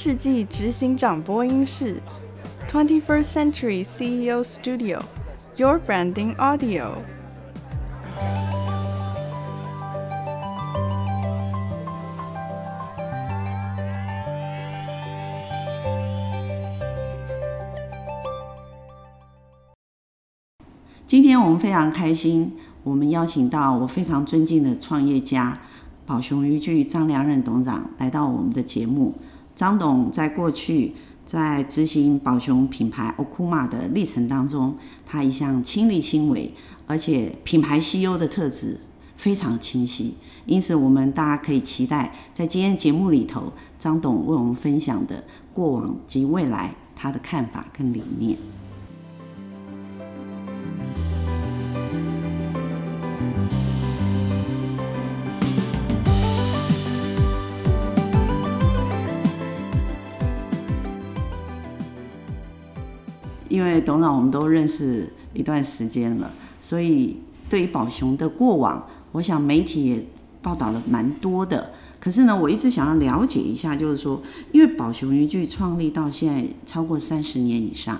世纪执行长播音室，Twenty First Century CEO Studio，Your Branding Audio。今天我们非常开心，我们邀请到我非常尊敬的创业家宝雄渔具张良任董事长来到我们的节目。张董在过去在执行宝熊品牌 Okuma 的历程当中，他一向亲力亲为，而且品牌 CEO 的特质非常清晰。因此，我们大家可以期待在今天节目里头，张董为我们分享的过往及未来他的看法跟理念。董事长我们都认识一段时间了，所以对于宝雄的过往，我想媒体也报道了蛮多的。可是呢，我一直想要了解一下，就是说，因为宝雄渔具创立到现在超过三十年以上，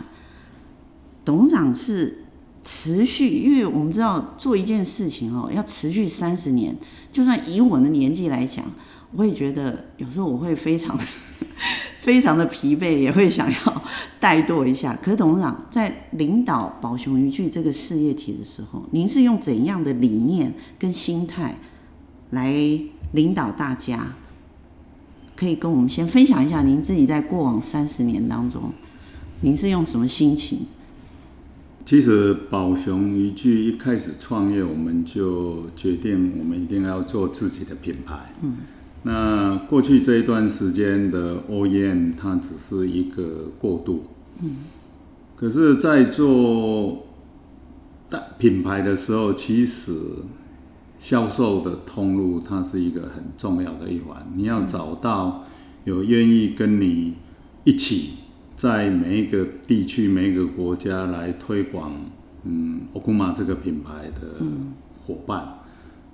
董事长是持续，因为我们知道做一件事情哦，要持续三十年，就算以我的年纪来讲，我也觉得有时候我会非常。非常的疲惫，也会想要怠惰一下。可是董事长在领导宝熊渔具这个事业体的时候，您是用怎样的理念跟心态来领导大家？可以跟我们先分享一下您自己在过往三十年当中，您是用什么心情？其实宝熊渔具一开始创业，我们就决定我们一定要做自己的品牌。嗯。那过去这一段时间的 OEM，它只是一个过渡。嗯。可是，在做大品牌的时候，其实销售的通路它是一个很重要的一环。你要找到有愿意跟你一起在每一个地区、每一个国家来推广嗯 Okuma 这个品牌的伙伴。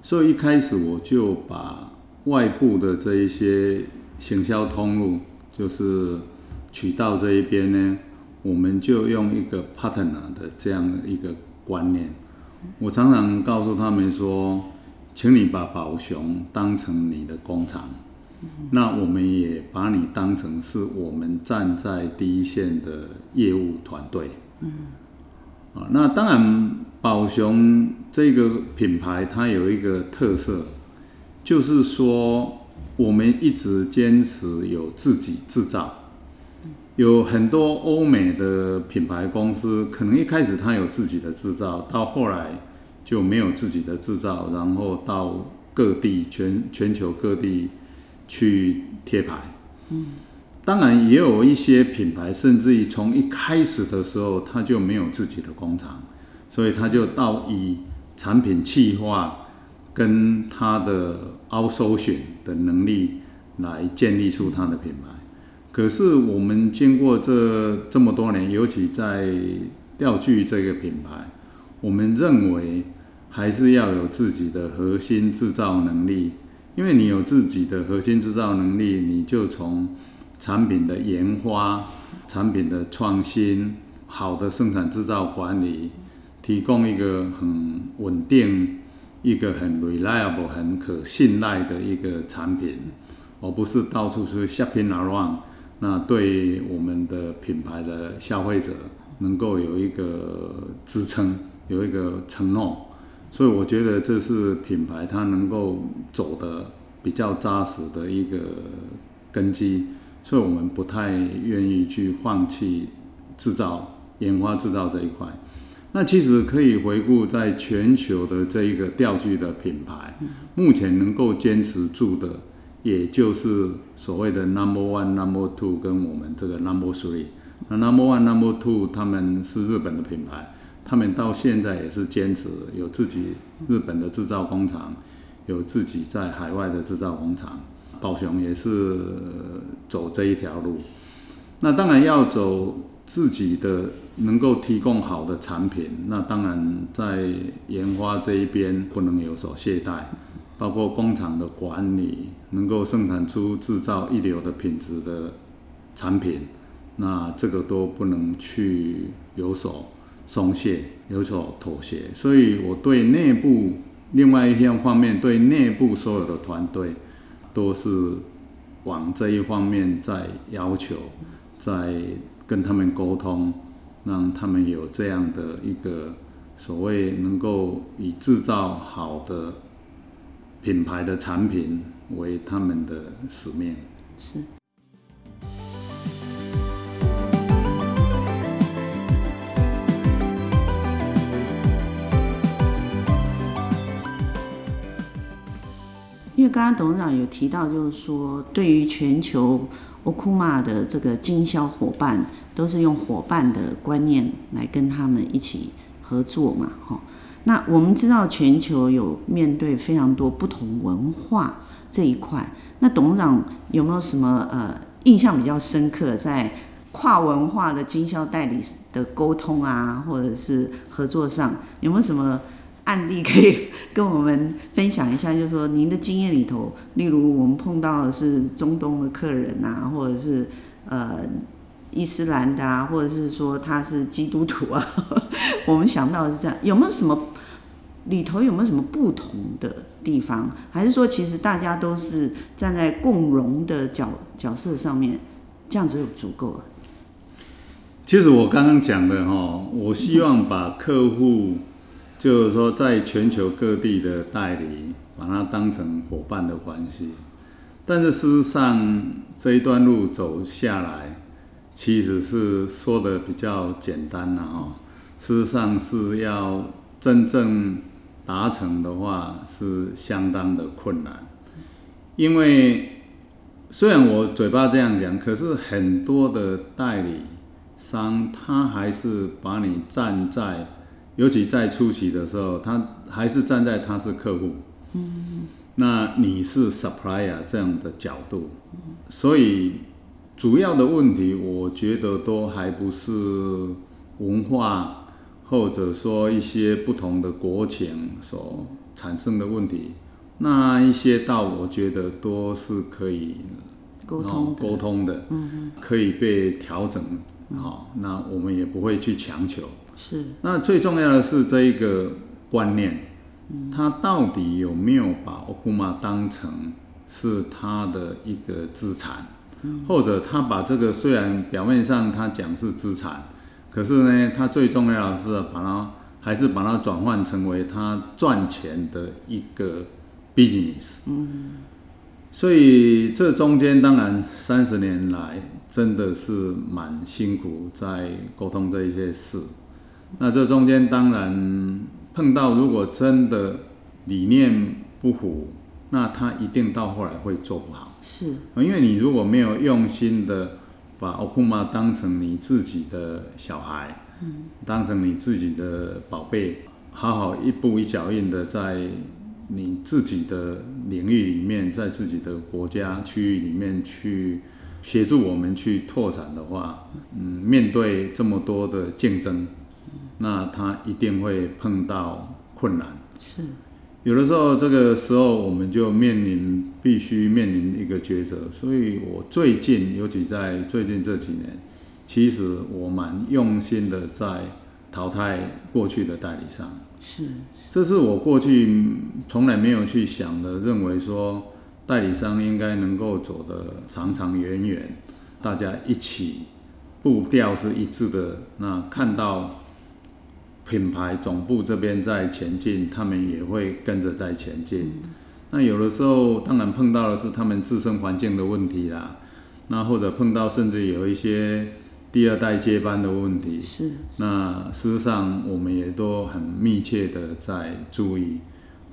所以一开始我就把外部的这一些行销通路，就是渠道这一边呢，我们就用一个 partner 的这样一个观念。我常常告诉他们说，请你把宝熊当成你的工厂，那我们也把你当成是我们站在第一线的业务团队。嗯啊，那当然，宝熊这个品牌它有一个特色。就是说，我们一直坚持有自己制造。有很多欧美的品牌公司，可能一开始它有自己的制造，到后来就没有自己的制造，然后到各地全全球各地去贴牌。嗯，当然也有一些品牌，甚至于从一开始的时候它就没有自己的工厂，所以它就到以产品企划。跟他的 outsourcing 的能力来建立出他的品牌。可是我们经过这这么多年，尤其在钓具这个品牌，我们认为还是要有自己的核心制造能力。因为你有自己的核心制造能力，你就从产品的研发、产品的创新、好的生产制造管理，提供一个很稳定。一个很 reliable、很可信赖的一个产品，而不是到处是 shopping around。那对我们的品牌的消费者能够有一个支撑，有一个承诺。所以我觉得这是品牌它能够走的比较扎实的一个根基。所以我们不太愿意去放弃制造、研发制造这一块。那其实可以回顾在全球的这一个钓具的品牌，目前能够坚持住的，也就是所谓的 Number One、Number Two 跟我们这个 Number Three。那 Number One、Number Two 他们是日本的品牌，他们到现在也是坚持有自己日本的制造工厂，有自己在海外的制造工厂。宝雄也是走这一条路。那当然要走自己的。能够提供好的产品，那当然在研发这一边不能有所懈怠，包括工厂的管理，能够生产出制造一流的品质的产品，那这个都不能去有所松懈、有所妥协。所以我对内部另外一项方面，对内部所有的团队都是往这一方面在要求，在跟他们沟通。让他们有这样的一个所谓能够以制造好的品牌的产品为他们的使命。是。因为刚刚董事长有提到，就是说对于全球 Okuma 的这个经销伙伴。都是用伙伴的观念来跟他们一起合作嘛，哈。那我们知道全球有面对非常多不同文化这一块，那董事长有没有什么呃印象比较深刻，在跨文化的经销代理的沟通啊，或者是合作上，有没有什么案例可以跟我们分享一下？就是说您的经验里头，例如我们碰到的是中东的客人啊，或者是呃。伊斯兰的啊，或者是说他是基督徒啊，我们想到的是这样，有没有什么里头有没有什么不同的地方？还是说其实大家都是站在共荣的角角色上面，这样子就足够了？其实我刚刚讲的哈，我希望把客户就是说在全球各地的代理，把它当成伙伴的关系，但是事实上这一段路走下来。其实是说的比较简单了哈，事实上是要真正达成的话是相当的困难，因为虽然我嘴巴这样讲，可是很多的代理商他还是把你站在，尤其在初期的时候，他还是站在他是客户，嗯，那你是 supplier 这样的角度，所以。主要的问题，我觉得都还不是文化，或者说一些不同的国情所产生的问题。那一些道，我觉得都是可以沟通沟通的，嗯，可以被调整。好，那我们也不会去强求。是。那最重要的是这一个观念，他到底有没有把奥库玛当成是他的一个资产？或者他把这个虽然表面上他讲是资产，可是呢，他最重要的是把它还是把它转换成为他赚钱的一个 business。嗯，所以这中间当然三十年来真的是蛮辛苦在沟通这一些事。那这中间当然碰到如果真的理念不符。那他一定到后来会做不好，是，因为你如果没有用心的把 Okuma 当成你自己的小孩，嗯，当成你自己的宝贝，好好一步一脚印的在你自己的领域里面，在自己的国家区域里面去协助我们去拓展的话，嗯，面对这么多的竞争，那他一定会碰到困难，是。有的时候，这个时候我们就面临必须面临一个抉择。所以我最近，尤其在最近这几年，其实我蛮用心的在淘汰过去的代理商。是，这是我过去从来没有去想的，认为说代理商应该能够走得长长远远，大家一起步调是一致的。那看到。品牌总部这边在前进，他们也会跟着在前进。那有的时候，当然碰到的是他们自身环境的问题啦。那或者碰到甚至有一些第二代接班的问题。是。那事实上，我们也都很密切的在注意。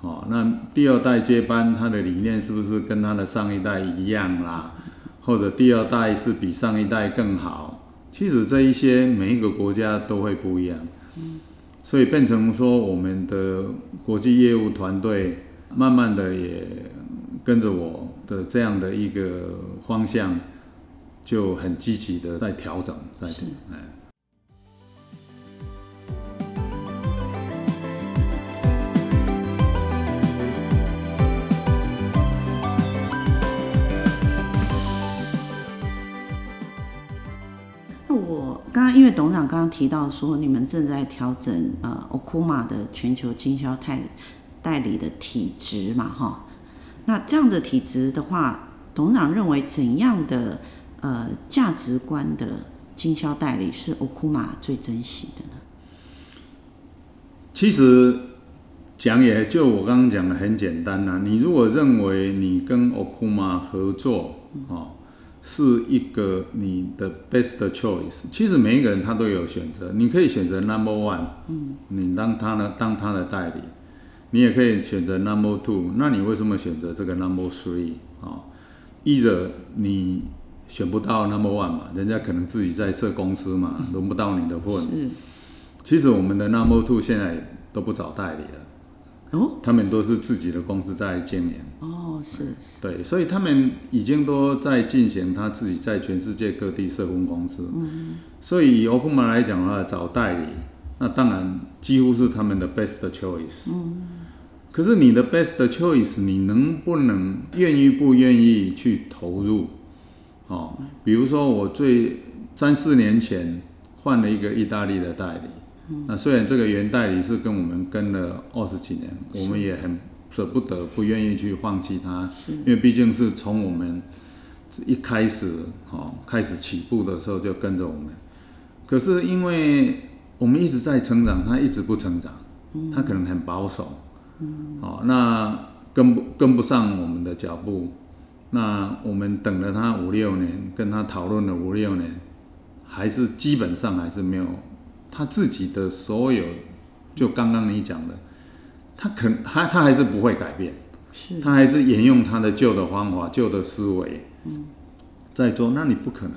哦，那第二代接班，他的理念是不是跟他的上一代一样啦？或者第二代是比上一代更好？其实这一些每一个国家都会不一样。嗯。所以变成说，我们的国际业务团队慢慢的也跟着我的这样的一个方向，就很积极的在调整，在哎。因为董事长刚刚提到说，你们正在调整呃，Okuma 的全球经销代代理的体质嘛，哈。那这样的体质的话，董事长认为怎样的呃价值观的经销代理是 Okuma 最珍惜的呢？其实讲也就我刚刚讲的很简单呐、啊，你如果认为你跟 Okuma 合作，哦。是一个你的 best choice。其实每一个人他都有选择，你可以选择 number one，嗯，你当他呢当他的代理，你也可以选择 number two。那你为什么选择这个 number three 啊？Either 你选不到 number one 嘛，人家可能自己在设公司嘛，轮不到你的份。是。其实我们的 number two 现在都不找代理了。哦，他们都是自己的公司在经营。哦，是，是。对，所以他们已经都在进行他自己在全世界各地设分公司。嗯。所以以 Okuma 来讲的话，找代理，那当然几乎是他们的 best choice。嗯。可是你的 best choice，你能不能愿意不愿意去投入？哦，比如说我最三四年前换了一个意大利的代理。那虽然这个原代理是跟我们跟了二十几年，我们也很舍不得，不愿意去放弃他，因为毕竟是从我们一开始哈开始起步的时候就跟着我们。可是因为我们一直在成长，他一直不成长，他可能很保守，嗯，哦，那跟不跟不上我们的脚步，那我们等了他五六年，跟他讨论了五六年，还是基本上还是没有。他自己的所有，就刚刚你讲的，他肯他他还是不会改变，是，他还是沿用他的旧的方法、旧的思维，嗯，在做。那你不可能，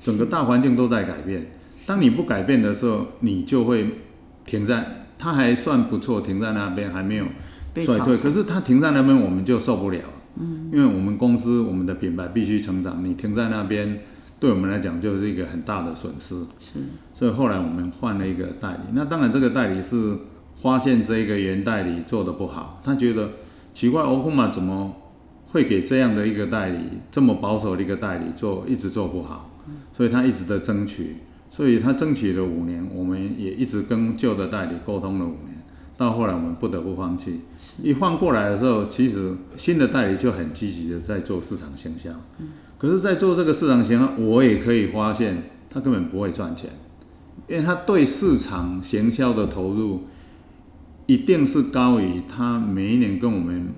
整个大环境都在改变。当你不改变的时候，你就会停在，他还算不错，停在那边还没有衰退。可是他停在那边，我们就受不了，嗯，因为我们公司我们的品牌必须成长，你停在那边。对我们来讲就是一个很大的损失，是，所以后来我们换了一个代理。那当然，这个代理是发现这一个原代理做的不好，他觉得奇怪，Okuma 怎么会给这样的一个代理这么保守的一个代理做，一直做不好，所以他一直在争取，所以他争取了五年，我们也一直跟旧的代理沟通了五年，到后来我们不得不放弃。一换过来的时候，其实新的代理就很积极的在做市场行销。可是，在做这个市场行销，我也可以发现，他根本不会赚钱，因为他对市场行销的投入，一定是高于他每一年跟我们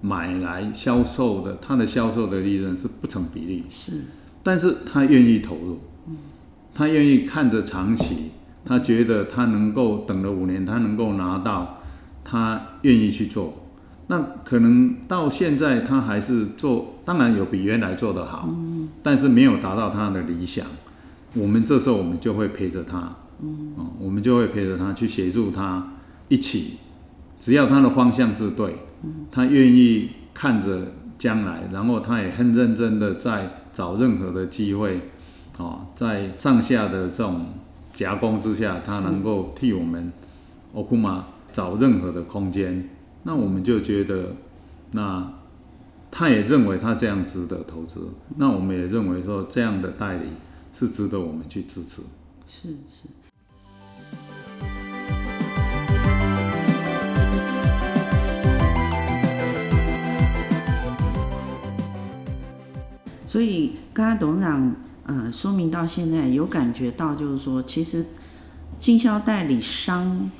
买来销售的，他的销售的利润是不成比例。是，但是他愿意投入，他愿意看着长期，他觉得他能够等了五年，他能够拿到，他愿意去做。那可能到现在他还是做，当然有比原来做得好，但是没有达到他的理想。我们这时候我们就会陪着他，嗯，我们就会陪着他去协助他一起，只要他的方向是对，他愿意看着将来，然后他也很认真的在找任何的机会，哦，在上下的这种夹攻之下，他能够替我们 Okuma 找任何的空间。那我们就觉得，那他也认为他这样值得投资，那我们也认为说这样的代理是值得我们去支持。是是。所以刚刚董事长呃说明到现在，有感觉到就是说，其实经销代理商。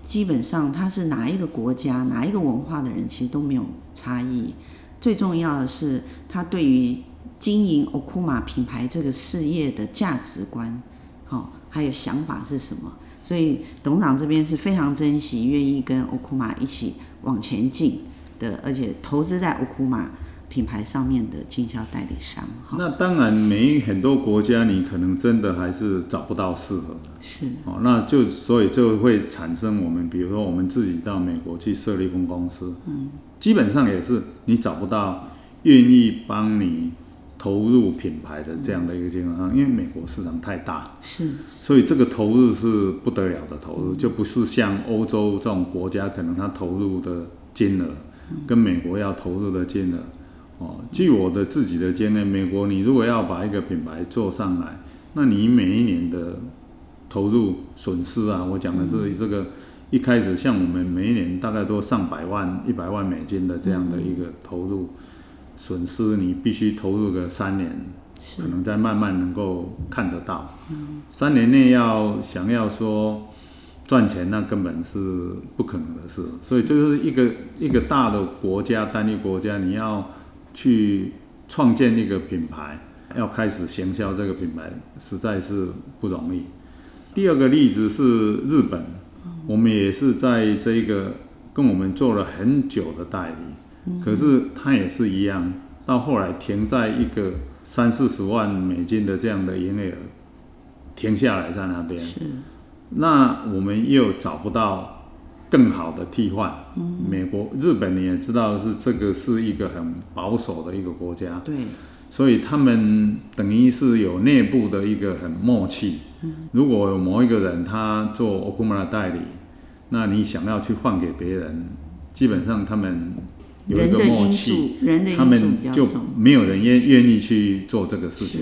基本上他是哪一个国家、哪一个文化的人，其实都没有差异。最重要的是，他对于经营 Okuma 品牌这个事业的价值观好，还有想法是什么？所以董事长这边是非常珍惜，愿意跟欧库玛一起往前进的，而且投资在欧库玛品牌上面的经销代理商。那当然，每很多国家你可能真的还是找不到适合的。是哦，那就所以就会产生我们，比如说我们自己到美国去设立分公司，嗯，基本上也是你找不到愿意帮你。投入品牌的这样的一个经销商，因为美国市场太大，是，所以这个投入是不得了的投入，就不是像欧洲这种国家，可能他投入的金额跟美国要投入的金额，哦，据我的自己的经验，美国你如果要把一个品牌做上来，那你每一年的投入损失啊，我讲的是这个一开始像我们每一年大概都上百万、一百万美金的这样的一个投入。损失你必须投入个三年，可能再慢慢能够看得到。三年内要想要说赚钱，那根本是不可能的事。所以就是一个一个大的国家，单一国家，你要去创建一个品牌，要开始行销这个品牌，实在是不容易。第二个例子是日本，我们也是在这个跟我们做了很久的代理。可是他也是一样，到后来停在一个三四十万美金的这样的营业额，停下来在那边。是。那我们又找不到更好的替换。嗯。美国、日本你也知道是这个是一个很保守的一个国家。对。所以他们等于是有内部的一个很默契。嗯。如果有某一个人他做欧库玛的代理，那你想要去换给别人，基本上他们。有一个默契，他们就没有人愿愿意去做这个事情。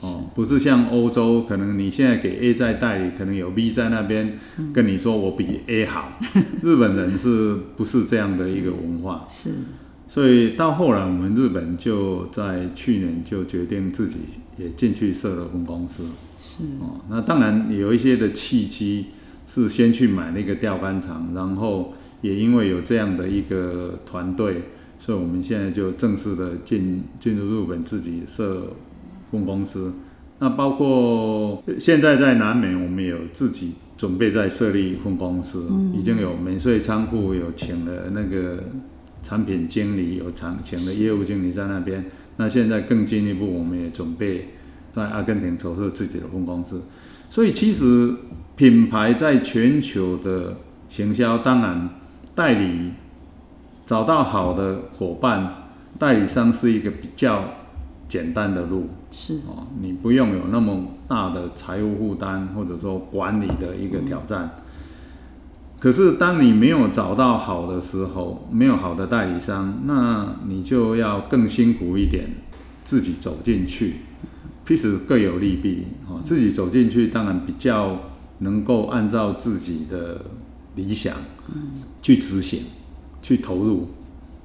哦，不是像欧洲，可能你现在给 A 在代理，可能有 B 在那边跟你说我比 A 好。日本人是不是这样的一个文化？是。所以到后来，我们日本就在去年就决定自己也进去设了分公司。是。哦，那当然有一些的契机是先去买那个钓竿厂，然后。也因为有这样的一个团队，所以我们现在就正式的进进入日本自己设分公司。那包括现在在南美，我们有自己准备在设立分公司，已经有免税仓库，有请了那个产品经理，有产请了业务经理在那边。那现在更进一步，我们也准备在阿根廷筹设自己的分公司。所以其实品牌在全球的行销，当然。代理找到好的伙伴，代理商是一个比较简单的路，是哦，你不用有那么大的财务负担，或者说管理的一个挑战。嗯。可是当你没有找到好的时候，没有好的代理商，那你就要更辛苦一点，自己走进去。其实各有利弊哦，自己走进去当然比较能够按照自己的。理想，去执行，去投入，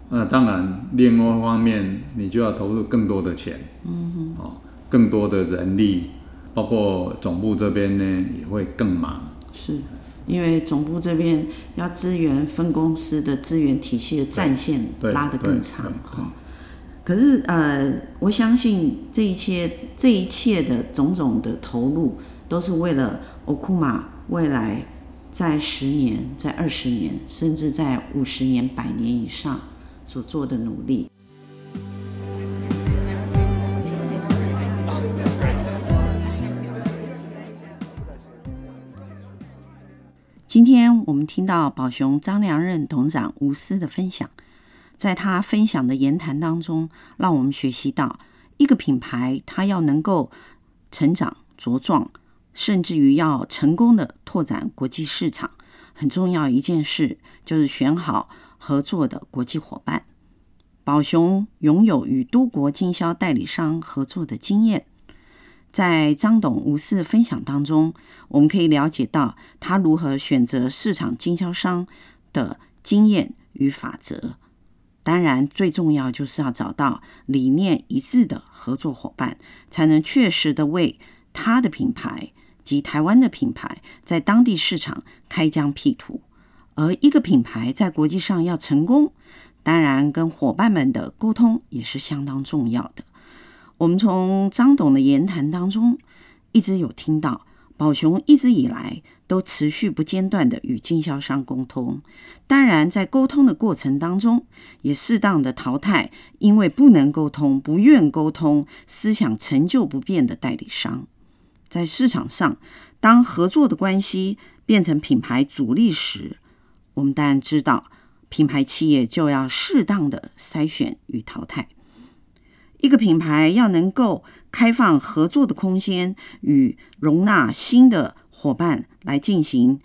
那当然，另外一方面，你就要投入更多的钱，嗯哼，哦，更多的人力，包括总部这边呢，也会更忙。是，因为总部这边要支援分公司的资源体系的战线拉得更长，哈。可是，呃，我相信这一切，这一切的种种的投入，都是为了欧库玛未来。在十年、在二十年，甚至在五十年、百年以上所做的努力。今天我们听到宝雄张良任董事长无私的分享，在他分享的言谈当中，让我们学习到一个品牌，它要能够成长茁壮。甚至于要成功的拓展国际市场，很重要一件事就是选好合作的国际伙伴。宝雄拥有与多国经销代理商合作的经验，在张董无私分享当中，我们可以了解到他如何选择市场经销商的经验与法则。当然，最重要就是要找到理念一致的合作伙伴，才能确实的为他的品牌。及台湾的品牌在当地市场开疆辟土，而一个品牌在国际上要成功，当然跟伙伴们的沟通也是相当重要的。我们从张董的言谈当中，一直有听到宝熊一直以来都持续不间断地与经销商沟通，当然在沟通的过程当中，也适当的淘汰因为不能沟通、不愿沟通、思想陈旧不变的代理商。在市场上，当合作的关系变成品牌阻力时，我们当然知道，品牌企业就要适当的筛选与淘汰。一个品牌要能够开放合作的空间与容纳新的伙伴来进行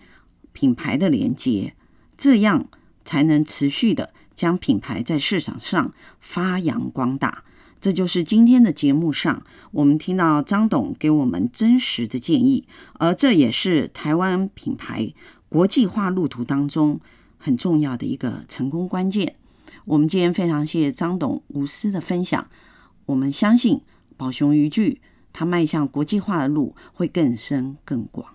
品牌的连接，这样才能持续的将品牌在市场上发扬光大。这就是今天的节目上，我们听到张董给我们真实的建议，而这也是台湾品牌国际化路途当中很重要的一个成功关键。我们今天非常谢谢张董无私的分享，我们相信。宝熊渔具，它迈向国际化的路会更深更广。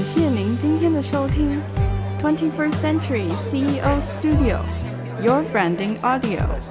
感谢您今天的收听，Twenty First Century CEO Studio，Your Branding Audio。